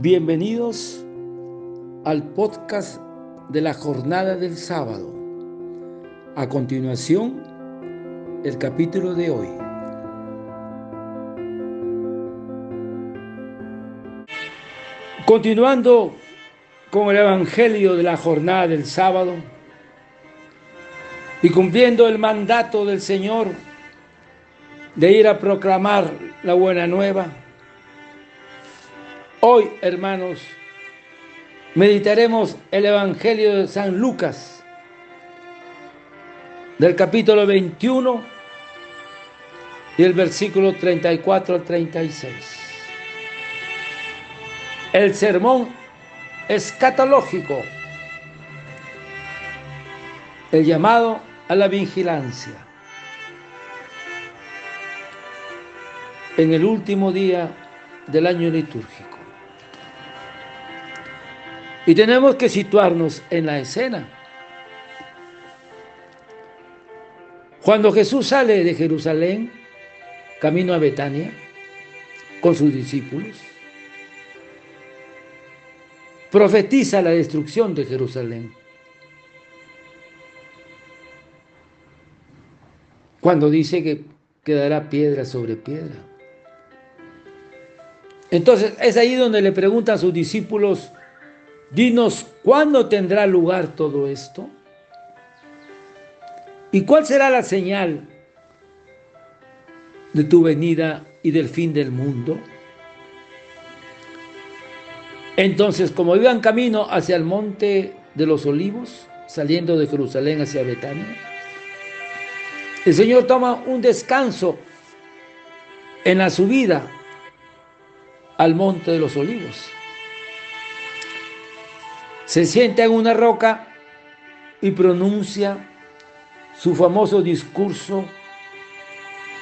Bienvenidos al podcast de la jornada del sábado. A continuación, el capítulo de hoy. Continuando con el Evangelio de la jornada del sábado y cumpliendo el mandato del Señor de ir a proclamar la buena nueva, Hoy, hermanos, meditaremos el Evangelio de San Lucas, del capítulo 21 y el versículo 34 al 36. El sermón escatológico, el llamado a la vigilancia. En el último día del año litúrgico. Y tenemos que situarnos en la escena. Cuando Jesús sale de Jerusalén, camino a Betania, con sus discípulos, profetiza la destrucción de Jerusalén. Cuando dice que quedará piedra sobre piedra. Entonces es ahí donde le pregunta a sus discípulos, Dinos, ¿cuándo tendrá lugar todo esto? ¿Y cuál será la señal de tu venida y del fin del mundo? Entonces, como iban camino hacia el monte de los olivos, saliendo de Jerusalén hacia Betania, el Señor toma un descanso en la subida al monte de los olivos se sienta en una roca y pronuncia su famoso discurso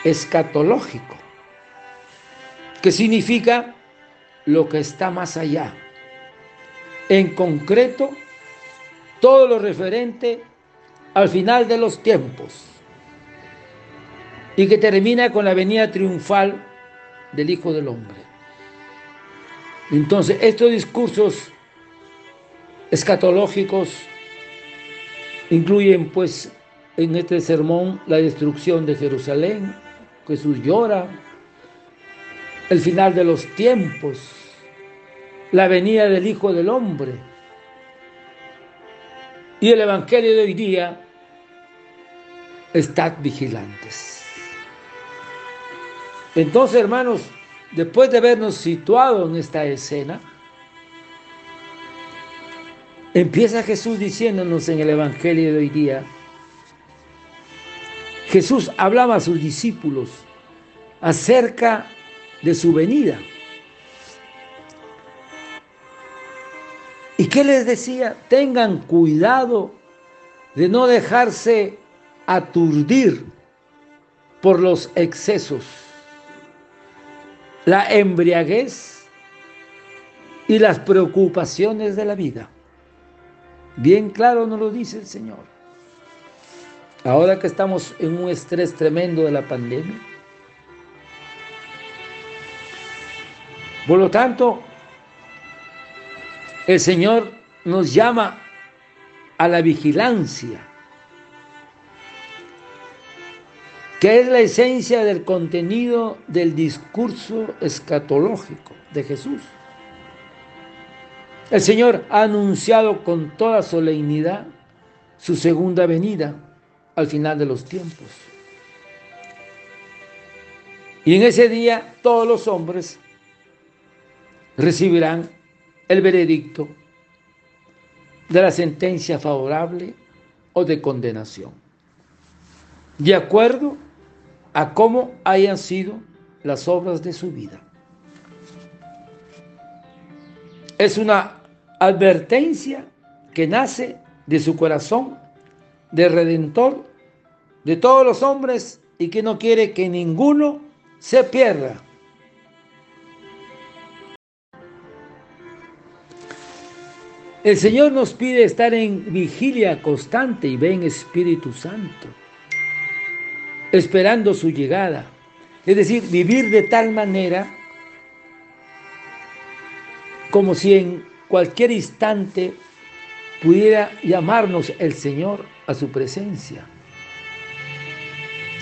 escatológico, que significa lo que está más allá. En concreto, todo lo referente al final de los tiempos y que termina con la venida triunfal del Hijo del Hombre. Entonces, estos discursos escatológicos incluyen pues en este sermón la destrucción de Jerusalén, Jesús llora, el final de los tiempos, la venida del Hijo del Hombre. Y el Evangelio de hoy día, estad vigilantes. Entonces, hermanos, después de habernos situado en esta escena, Empieza Jesús diciéndonos en el Evangelio de hoy día, Jesús hablaba a sus discípulos acerca de su venida. ¿Y qué les decía? Tengan cuidado de no dejarse aturdir por los excesos, la embriaguez y las preocupaciones de la vida. Bien claro nos lo dice el Señor. Ahora que estamos en un estrés tremendo de la pandemia. Por lo tanto, el Señor nos llama a la vigilancia, que es la esencia del contenido del discurso escatológico de Jesús. El Señor ha anunciado con toda solemnidad su segunda venida al final de los tiempos. Y en ese día todos los hombres recibirán el veredicto de la sentencia favorable o de condenación, de acuerdo a cómo hayan sido las obras de su vida. Es una advertencia que nace de su corazón de redentor de todos los hombres y que no quiere que ninguno se pierda. El Señor nos pide estar en vigilia constante y ven Espíritu Santo, esperando su llegada. Es decir, vivir de tal manera como si en cualquier instante pudiera llamarnos el Señor a su presencia.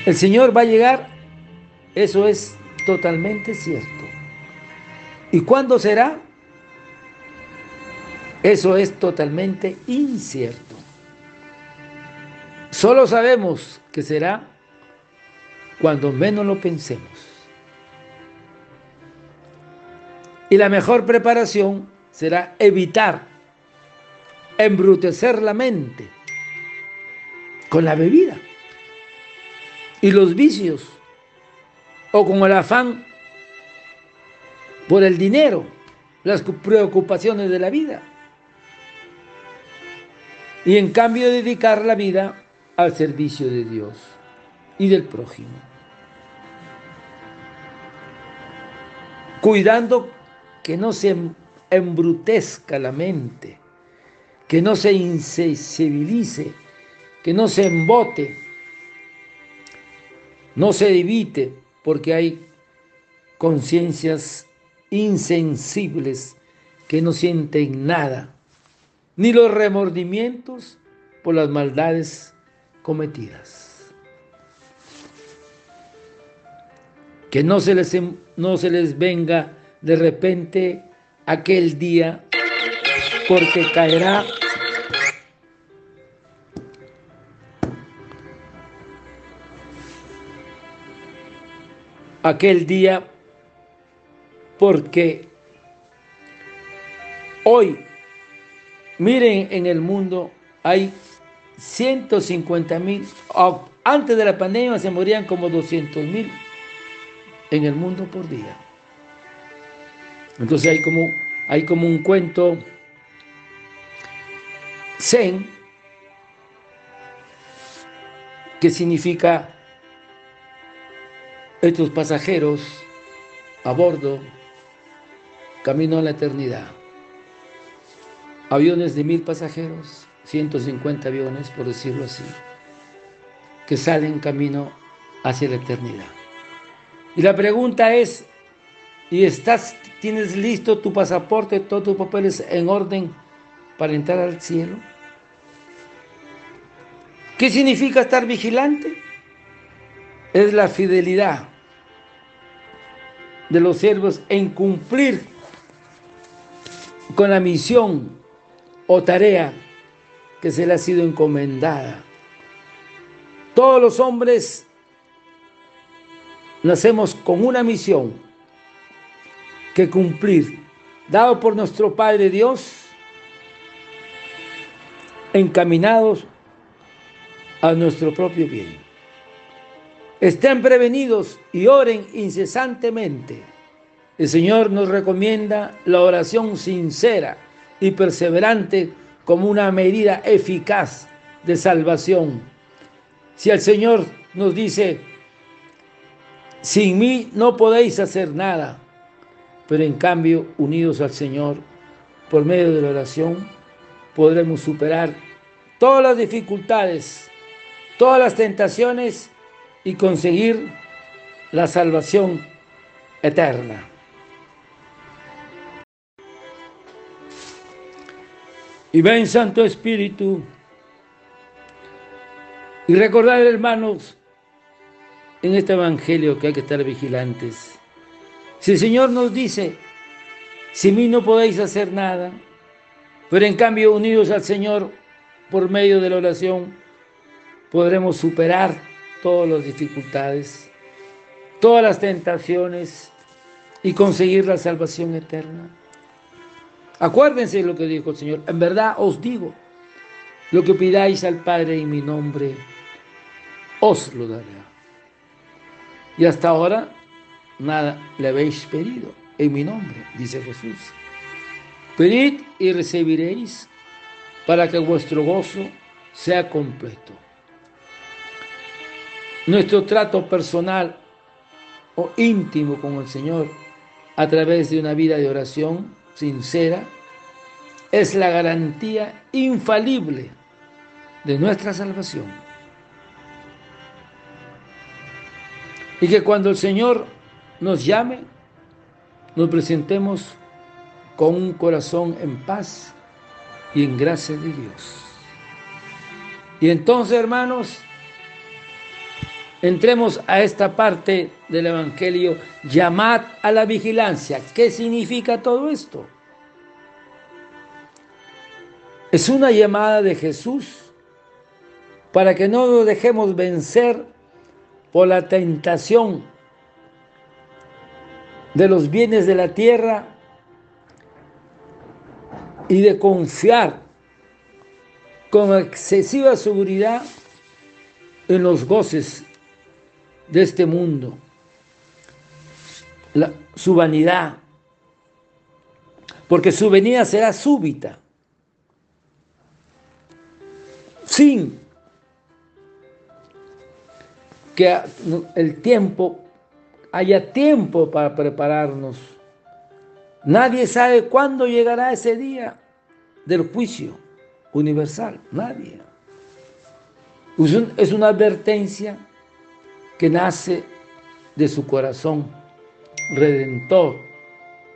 El Señor va a llegar, eso es totalmente cierto. ¿Y cuándo será? Eso es totalmente incierto. Solo sabemos que será cuando menos lo pensemos. Y la mejor preparación será evitar embrutecer la mente con la bebida y los vicios o con el afán por el dinero, las preocupaciones de la vida. Y en cambio dedicar la vida al servicio de Dios y del prójimo. Cuidando que no se embrutezca la mente, que no se insensibilice, que no se embote, no se evite, porque hay conciencias insensibles que no sienten nada, ni los remordimientos por las maldades cometidas. Que no se les, no se les venga de repente aquel día, porque caerá aquel día, porque hoy, miren en el mundo, hay 150 mil, antes de la pandemia se morían como 200 mil en el mundo por día. Entonces hay como, hay como un cuento zen que significa estos pasajeros a bordo camino a la eternidad. Aviones de mil pasajeros, 150 aviones, por decirlo así, que salen camino hacia la eternidad. Y la pregunta es, ¿y estás ¿Tienes listo tu pasaporte, todos tus papeles en orden para entrar al cielo? ¿Qué significa estar vigilante? Es la fidelidad de los siervos en cumplir con la misión o tarea que se le ha sido encomendada. Todos los hombres nacemos con una misión que cumplir, dado por nuestro Padre Dios, encaminados a nuestro propio bien. Estén prevenidos y oren incesantemente. El Señor nos recomienda la oración sincera y perseverante como una medida eficaz de salvación. Si el Señor nos dice, sin mí no podéis hacer nada, pero en cambio, unidos al Señor, por medio de la oración, podremos superar todas las dificultades, todas las tentaciones y conseguir la salvación eterna. Y ven Santo Espíritu y recordar, hermanos, en este Evangelio que hay que estar vigilantes si el Señor nos dice, si mí no podéis hacer nada, pero en cambio unidos al Señor por medio de la oración, podremos superar todas las dificultades, todas las tentaciones y conseguir la salvación eterna. Acuérdense de lo que dijo el Señor. En verdad os digo, lo que pidáis al Padre en mi nombre, os lo daré. Y hasta ahora nada le habéis pedido en mi nombre, dice Jesús. Pedid y recibiréis para que vuestro gozo sea completo. Nuestro trato personal o íntimo con el Señor a través de una vida de oración sincera es la garantía infalible de nuestra salvación. Y que cuando el Señor nos llame, nos presentemos con un corazón en paz y en gracia de Dios. Y entonces, hermanos, entremos a esta parte del Evangelio, llamad a la vigilancia. ¿Qué significa todo esto? Es una llamada de Jesús para que no nos dejemos vencer por la tentación de los bienes de la tierra y de confiar con excesiva seguridad en los goces de este mundo, su vanidad, porque su venida será súbita, sin que el tiempo haya tiempo para prepararnos. Nadie sabe cuándo llegará ese día del juicio universal. Nadie. Es una advertencia que nace de su corazón redentor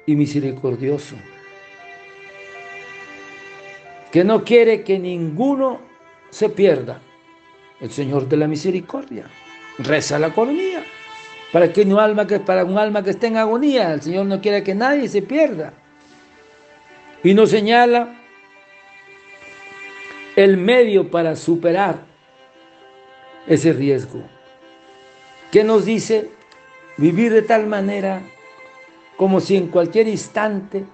y misericordioso, que no quiere que ninguno se pierda. El Señor de la misericordia reza la coronilla para que un alma que para un alma que esté en agonía, el Señor no quiere que nadie se pierda. Y nos señala el medio para superar ese riesgo. ¿Qué nos dice? Vivir de tal manera como si en cualquier instante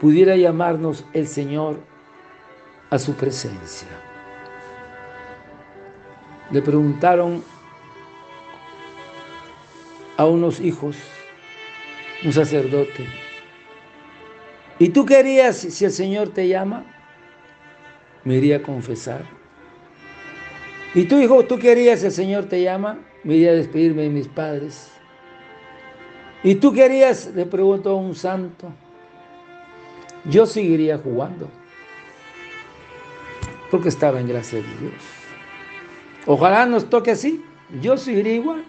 pudiera llamarnos el Señor a su presencia. Le preguntaron a unos hijos, un sacerdote. ¿Y tú querías, si el Señor te llama, me iría a confesar? ¿Y tú, hijo, tú querías, si el Señor te llama, me iría a despedirme de mis padres? ¿Y tú querías, le preguntó a un santo, yo seguiría jugando, porque estaba en gracia de Dios. Ojalá nos toque así, yo seguiría igual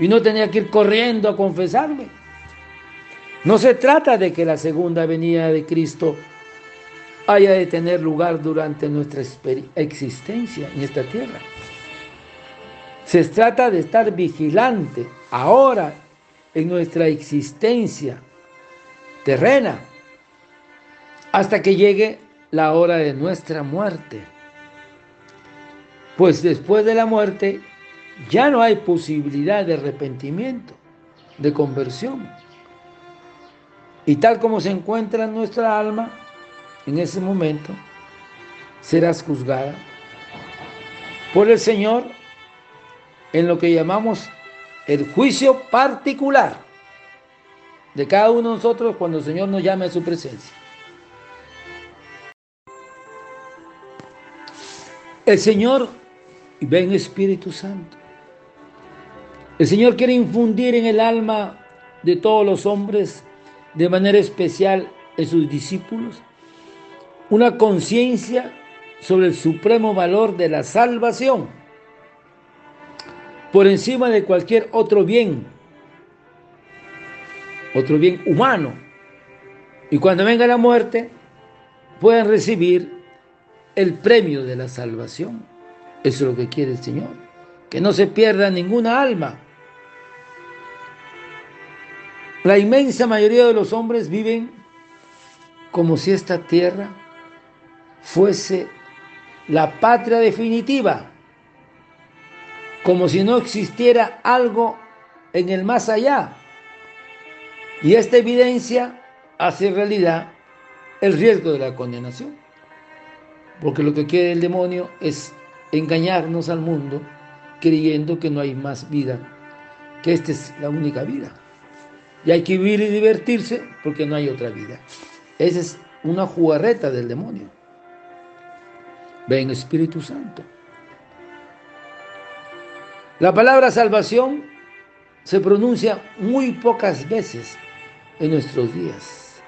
y no tenía que ir corriendo a confesarme. No se trata de que la segunda venida de Cristo haya de tener lugar durante nuestra existencia en esta tierra. Se trata de estar vigilante ahora en nuestra existencia terrena hasta que llegue la hora de nuestra muerte. Pues después de la muerte ya no hay posibilidad de arrepentimiento, de conversión. Y tal como se encuentra nuestra alma, en ese momento serás juzgada por el Señor en lo que llamamos el juicio particular de cada uno de nosotros cuando el Señor nos llame a su presencia. El Señor ven Espíritu Santo. El Señor quiere infundir en el alma de todos los hombres, de manera especial en sus discípulos, una conciencia sobre el supremo valor de la salvación, por encima de cualquier otro bien, otro bien humano. Y cuando venga la muerte, puedan recibir el premio de la salvación. Eso es lo que quiere el Señor, que no se pierda ninguna alma la inmensa mayoría de los hombres viven como si esta tierra fuese la patria definitiva, como si no existiera algo en el más allá. Y esta evidencia hace realidad el riesgo de la condenación, porque lo que quiere el demonio es engañarnos al mundo creyendo que no hay más vida, que esta es la única vida. Y hay que vivir y divertirse porque no hay otra vida. Esa es una jugarreta del demonio. Ven Espíritu Santo. La palabra salvación se pronuncia muy pocas veces en nuestros días.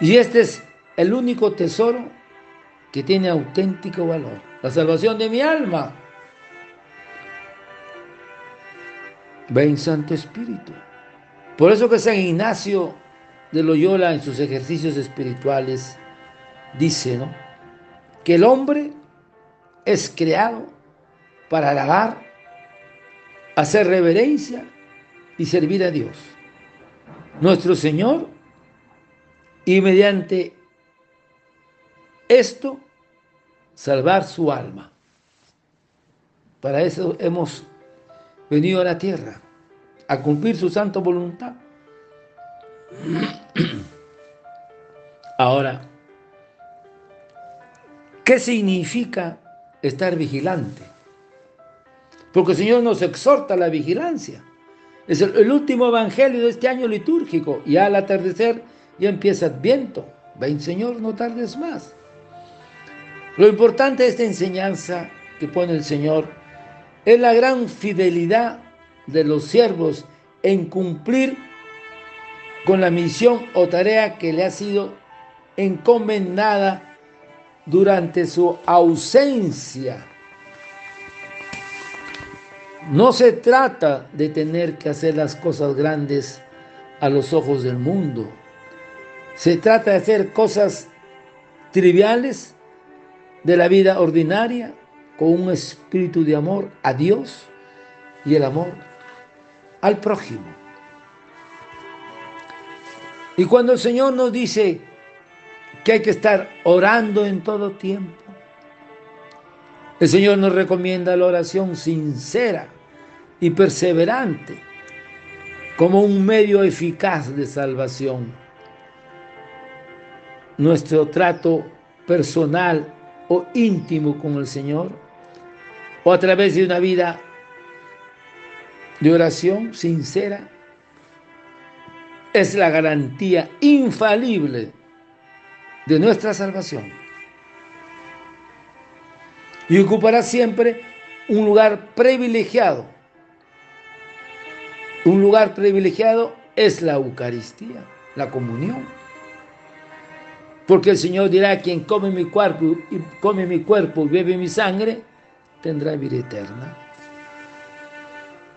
Y este es el único tesoro que tiene auténtico valor. La salvación de mi alma Ven Santo Espíritu. Por eso que San Ignacio de Loyola en sus ejercicios espirituales dice, ¿no? Que el hombre es creado para alabar, hacer reverencia y servir a Dios, nuestro Señor, y mediante esto salvar su alma. Para eso hemos venido a la tierra, a cumplir su santa voluntad. Ahora, ¿qué significa estar vigilante? Porque el Señor nos exhorta a la vigilancia. Es el, último evangelio de este año litúrgico. Y al atardecer ya empieza Adviento. Ven, Señor, no tardes más. Lo importante de esta enseñanza que pone el Señor es la gran fidelidad de los siervos en cumplir con la misión o tarea que le ha sido encomendada durante su ausencia. No se trata de tener que hacer las cosas grandes a los ojos del mundo. Se trata de hacer cosas triviales de la vida ordinaria con un espíritu de amor a Dios y el amor al prójimo. Y cuando el Señor nos dice que hay que estar orando en todo tiempo, el Señor nos recomienda la oración sincera y perseverante como un medio eficaz de salvación. Nuestro trato personal o íntimo con el Señor o a través de una vida de oración sincera, es la garantía infalible de nuestra salvación. Y ocupará siempre un lugar privilegiado. Un lugar privilegiado es la Eucaristía, la comunión. Porque el Señor dirá, quien come mi cuerpo y come mi cuerpo y bebe mi sangre, tendrá vida eterna.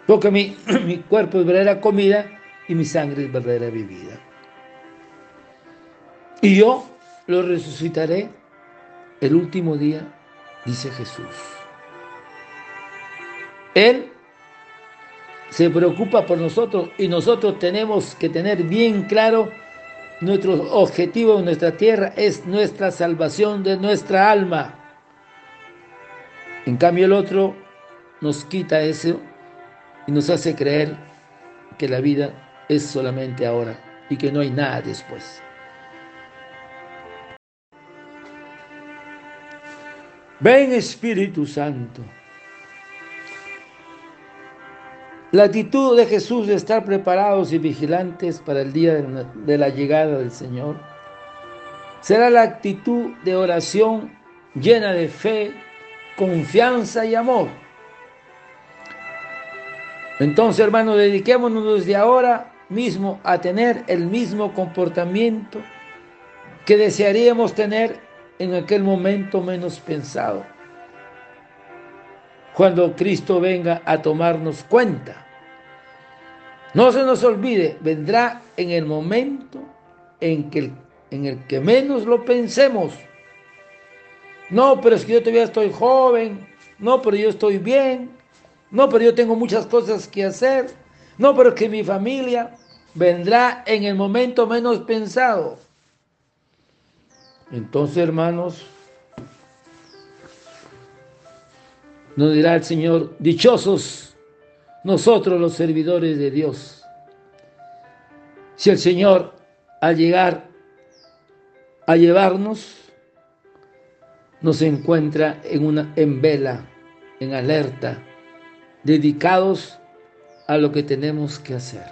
Porque mi, mi cuerpo es verdadera comida y mi sangre es verdadera bebida. Y yo lo resucitaré el último día, dice Jesús. Él se preocupa por nosotros y nosotros tenemos que tener bien claro nuestro objetivo en nuestra tierra es nuestra salvación de nuestra alma. En cambio el otro nos quita eso y nos hace creer que la vida es solamente ahora y que no hay nada después. Ven Espíritu Santo. La actitud de Jesús de estar preparados y vigilantes para el día de la llegada del Señor será la actitud de oración llena de fe, confianza y amor. Entonces, hermanos, dediquémonos desde ahora mismo a tener el mismo comportamiento que desearíamos tener en aquel momento menos pensado. Cuando Cristo venga a tomarnos cuenta. No se nos olvide, vendrá en el momento en, que, en el que menos lo pensemos. No, pero es que yo todavía estoy joven. No, pero yo estoy bien. No, pero yo tengo muchas cosas que hacer. No, pero que mi familia vendrá en el momento menos pensado. Entonces, hermanos, nos dirá el Señor, dichosos nosotros los servidores de Dios. Si el Señor al llegar a llevarnos, nos encuentra en una en vela, en alerta, dedicados a lo que tenemos que hacer.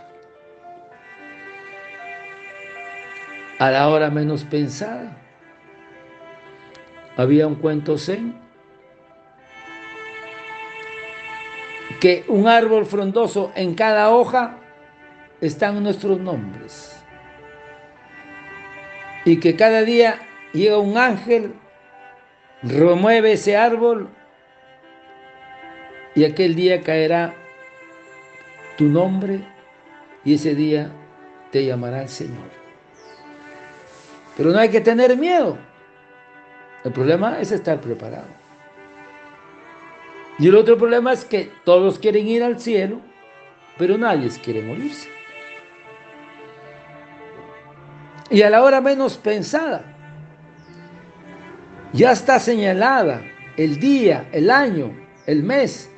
A la hora menos pensada, había un cuento zen que un árbol frondoso en cada hoja están nuestros nombres y que cada día llega un ángel, remueve ese árbol y aquel día caerá tu nombre y ese día te llamará el Señor. Pero no hay que tener miedo. El problema es estar preparado. Y el otro problema es que todos quieren ir al cielo, pero nadie quiere morirse. Y a la hora menos pensada, ya está señalada el día, el año, el mes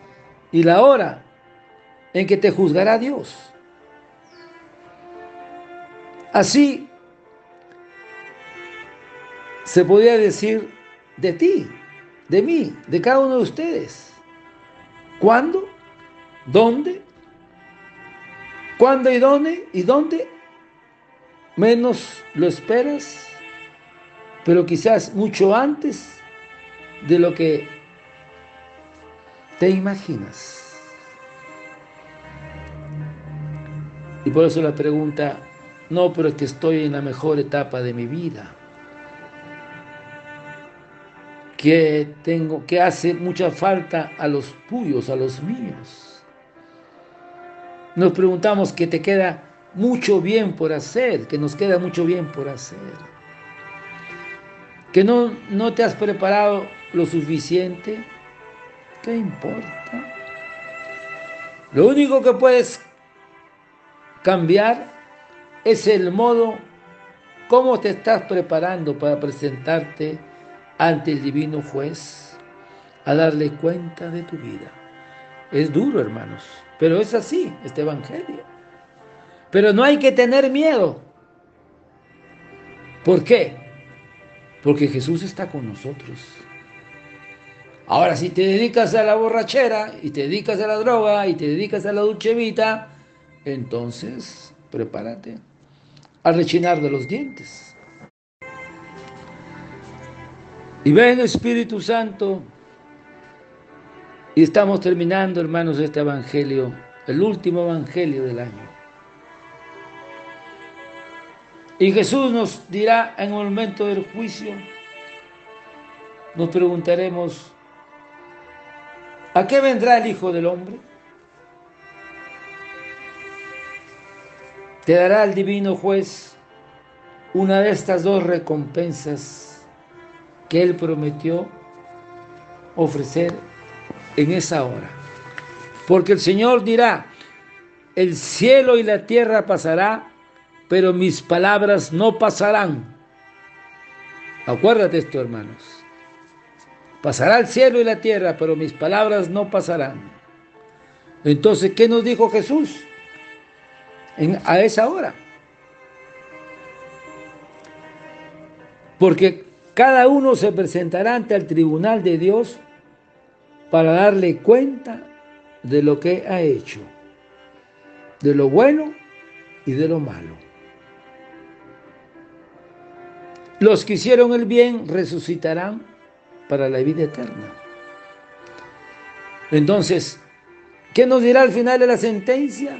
y la hora en que te juzgará Dios. Así se podría decir de ti, de mí, de cada uno de ustedes. ¿Cuándo? ¿Dónde? ¿Cuándo y dónde? ¿Y dónde? Menos lo esperas, pero quizás mucho antes de lo que te imaginas. Y por eso la pregunta, no, pero es que estoy en la mejor etapa de mi vida. Que tengo, que hace mucha falta a los tuyos, a los míos. Nos preguntamos que te queda mucho bien por hacer, que nos queda mucho bien por hacer. Que no, no te has preparado lo suficiente. ¿Qué importa? Lo único que puedes cambiar es el modo cómo te estás preparando para presentarte ante el divino juez a darle cuenta de tu vida. Es duro, hermanos, pero es así este evangelio. Pero no hay que tener miedo. ¿Por qué? Porque Jesús está con nosotros. Ahora, si te dedicas a la borrachera y te dedicas a la droga y te dedicas a la dulcevita, entonces prepárate al rechinar de los dientes. Y ven Espíritu Santo, y estamos terminando, hermanos, este Evangelio, el último Evangelio del año. Y Jesús nos dirá en el momento del juicio, nos preguntaremos, ¿a qué vendrá el Hijo del Hombre? te dará el divino juez una de estas dos recompensas que Él prometió ofrecer en esa hora. Porque el Señor dirá, el cielo y la tierra pasará, pero mis palabras no pasarán. Acuérdate esto, hermanos. Pasará el cielo y la tierra, pero mis palabras no pasarán. Entonces, ¿qué nos dijo Jesús? a esa hora. Porque cada uno se presentará ante el tribunal de Dios para darle cuenta de lo que ha hecho, de lo bueno y de lo malo. Los que hicieron el bien resucitarán para la vida eterna. Entonces, ¿qué nos dirá al final de la sentencia?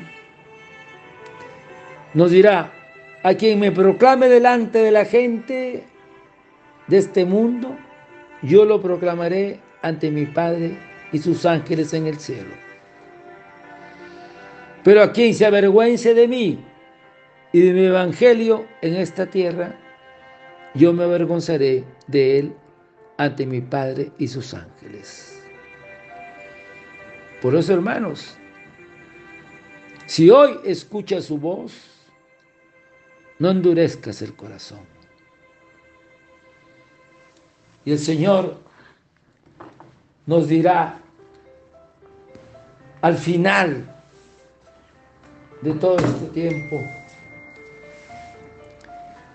nos dirá, a quien me proclame delante de la gente de este mundo, yo lo proclamaré ante mi Padre y sus ángeles en el cielo. Pero a quien se avergüence de mí y de mi evangelio en esta tierra, yo me avergonzaré de él ante mi Padre y sus ángeles. Por eso, hermanos, si hoy escucha su voz, no endurezcas el corazón. Y el Señor nos dirá al final de todo este tiempo,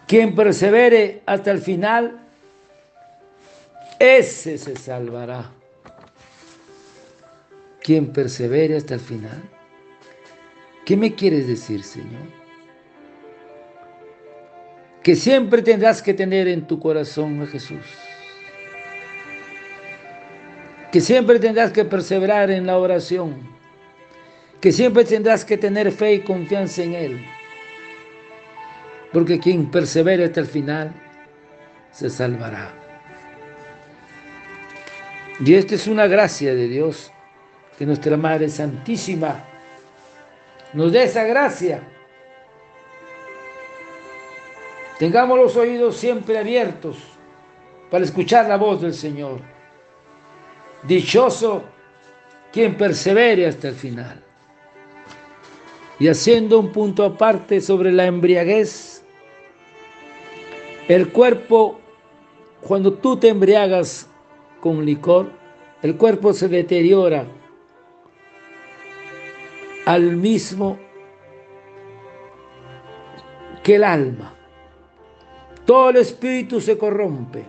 quien persevere hasta el final, ese se salvará. Quien persevere hasta el final. ¿Qué me quieres decir, Señor? que siempre tendrás que tener en tu corazón a Jesús. Que siempre tendrás que perseverar en la oración. Que siempre tendrás que tener fe y confianza en Él. Porque quien persevere hasta el final se salvará. Y esta es una gracia de Dios, que nuestra Madre Santísima nos dé esa gracia Tengamos los oídos siempre abiertos para escuchar la voz del Señor. Dichoso quien persevere hasta el final. Y haciendo un punto aparte sobre la embriaguez, el cuerpo, cuando tú te embriagas con licor, el cuerpo se deteriora al mismo que el alma. Todo el espíritu se corrompe,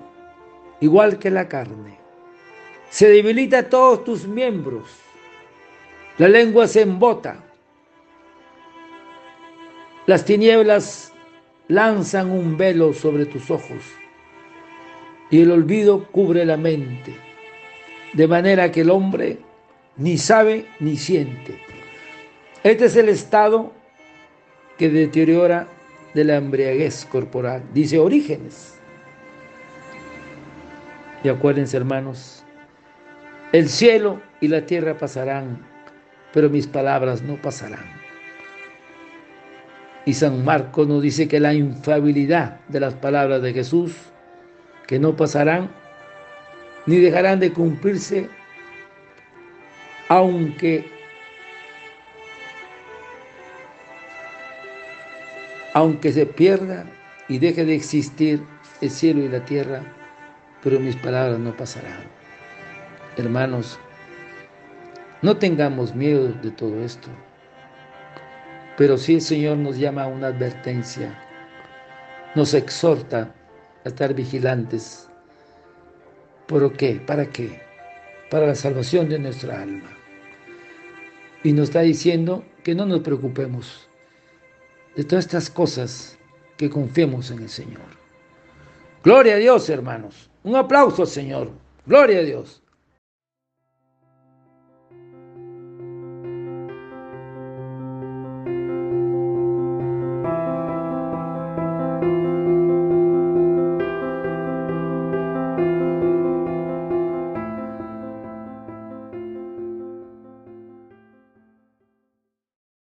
igual que la carne. Se debilita todos tus miembros. La lengua se embota. Las tinieblas lanzan un velo sobre tus ojos y el olvido cubre la mente, de manera que el hombre ni sabe ni siente. Este es el estado que deteriora de la embriaguez corporal, dice Orígenes. Y acuérdense, hermanos, el cielo y la tierra pasarán, pero mis palabras no pasarán. Y San Marcos nos dice que la infabilidad de las palabras de Jesús, que no pasarán, ni dejarán de cumplirse, aunque aunque se pierda y deje de existir el cielo y la tierra, pero mis palabras no pasarán. Hermanos, no tengamos miedo de todo esto, pero si el Señor nos llama a una advertencia, nos exhorta a estar vigilantes. ¿Por qué? ¿Para qué? Para la salvación de nuestra alma. Y nos está diciendo que no nos preocupemos de todas estas cosas que confiemos en el Señor. Gloria a Dios, hermanos. Un aplauso al Señor. Gloria a Dios.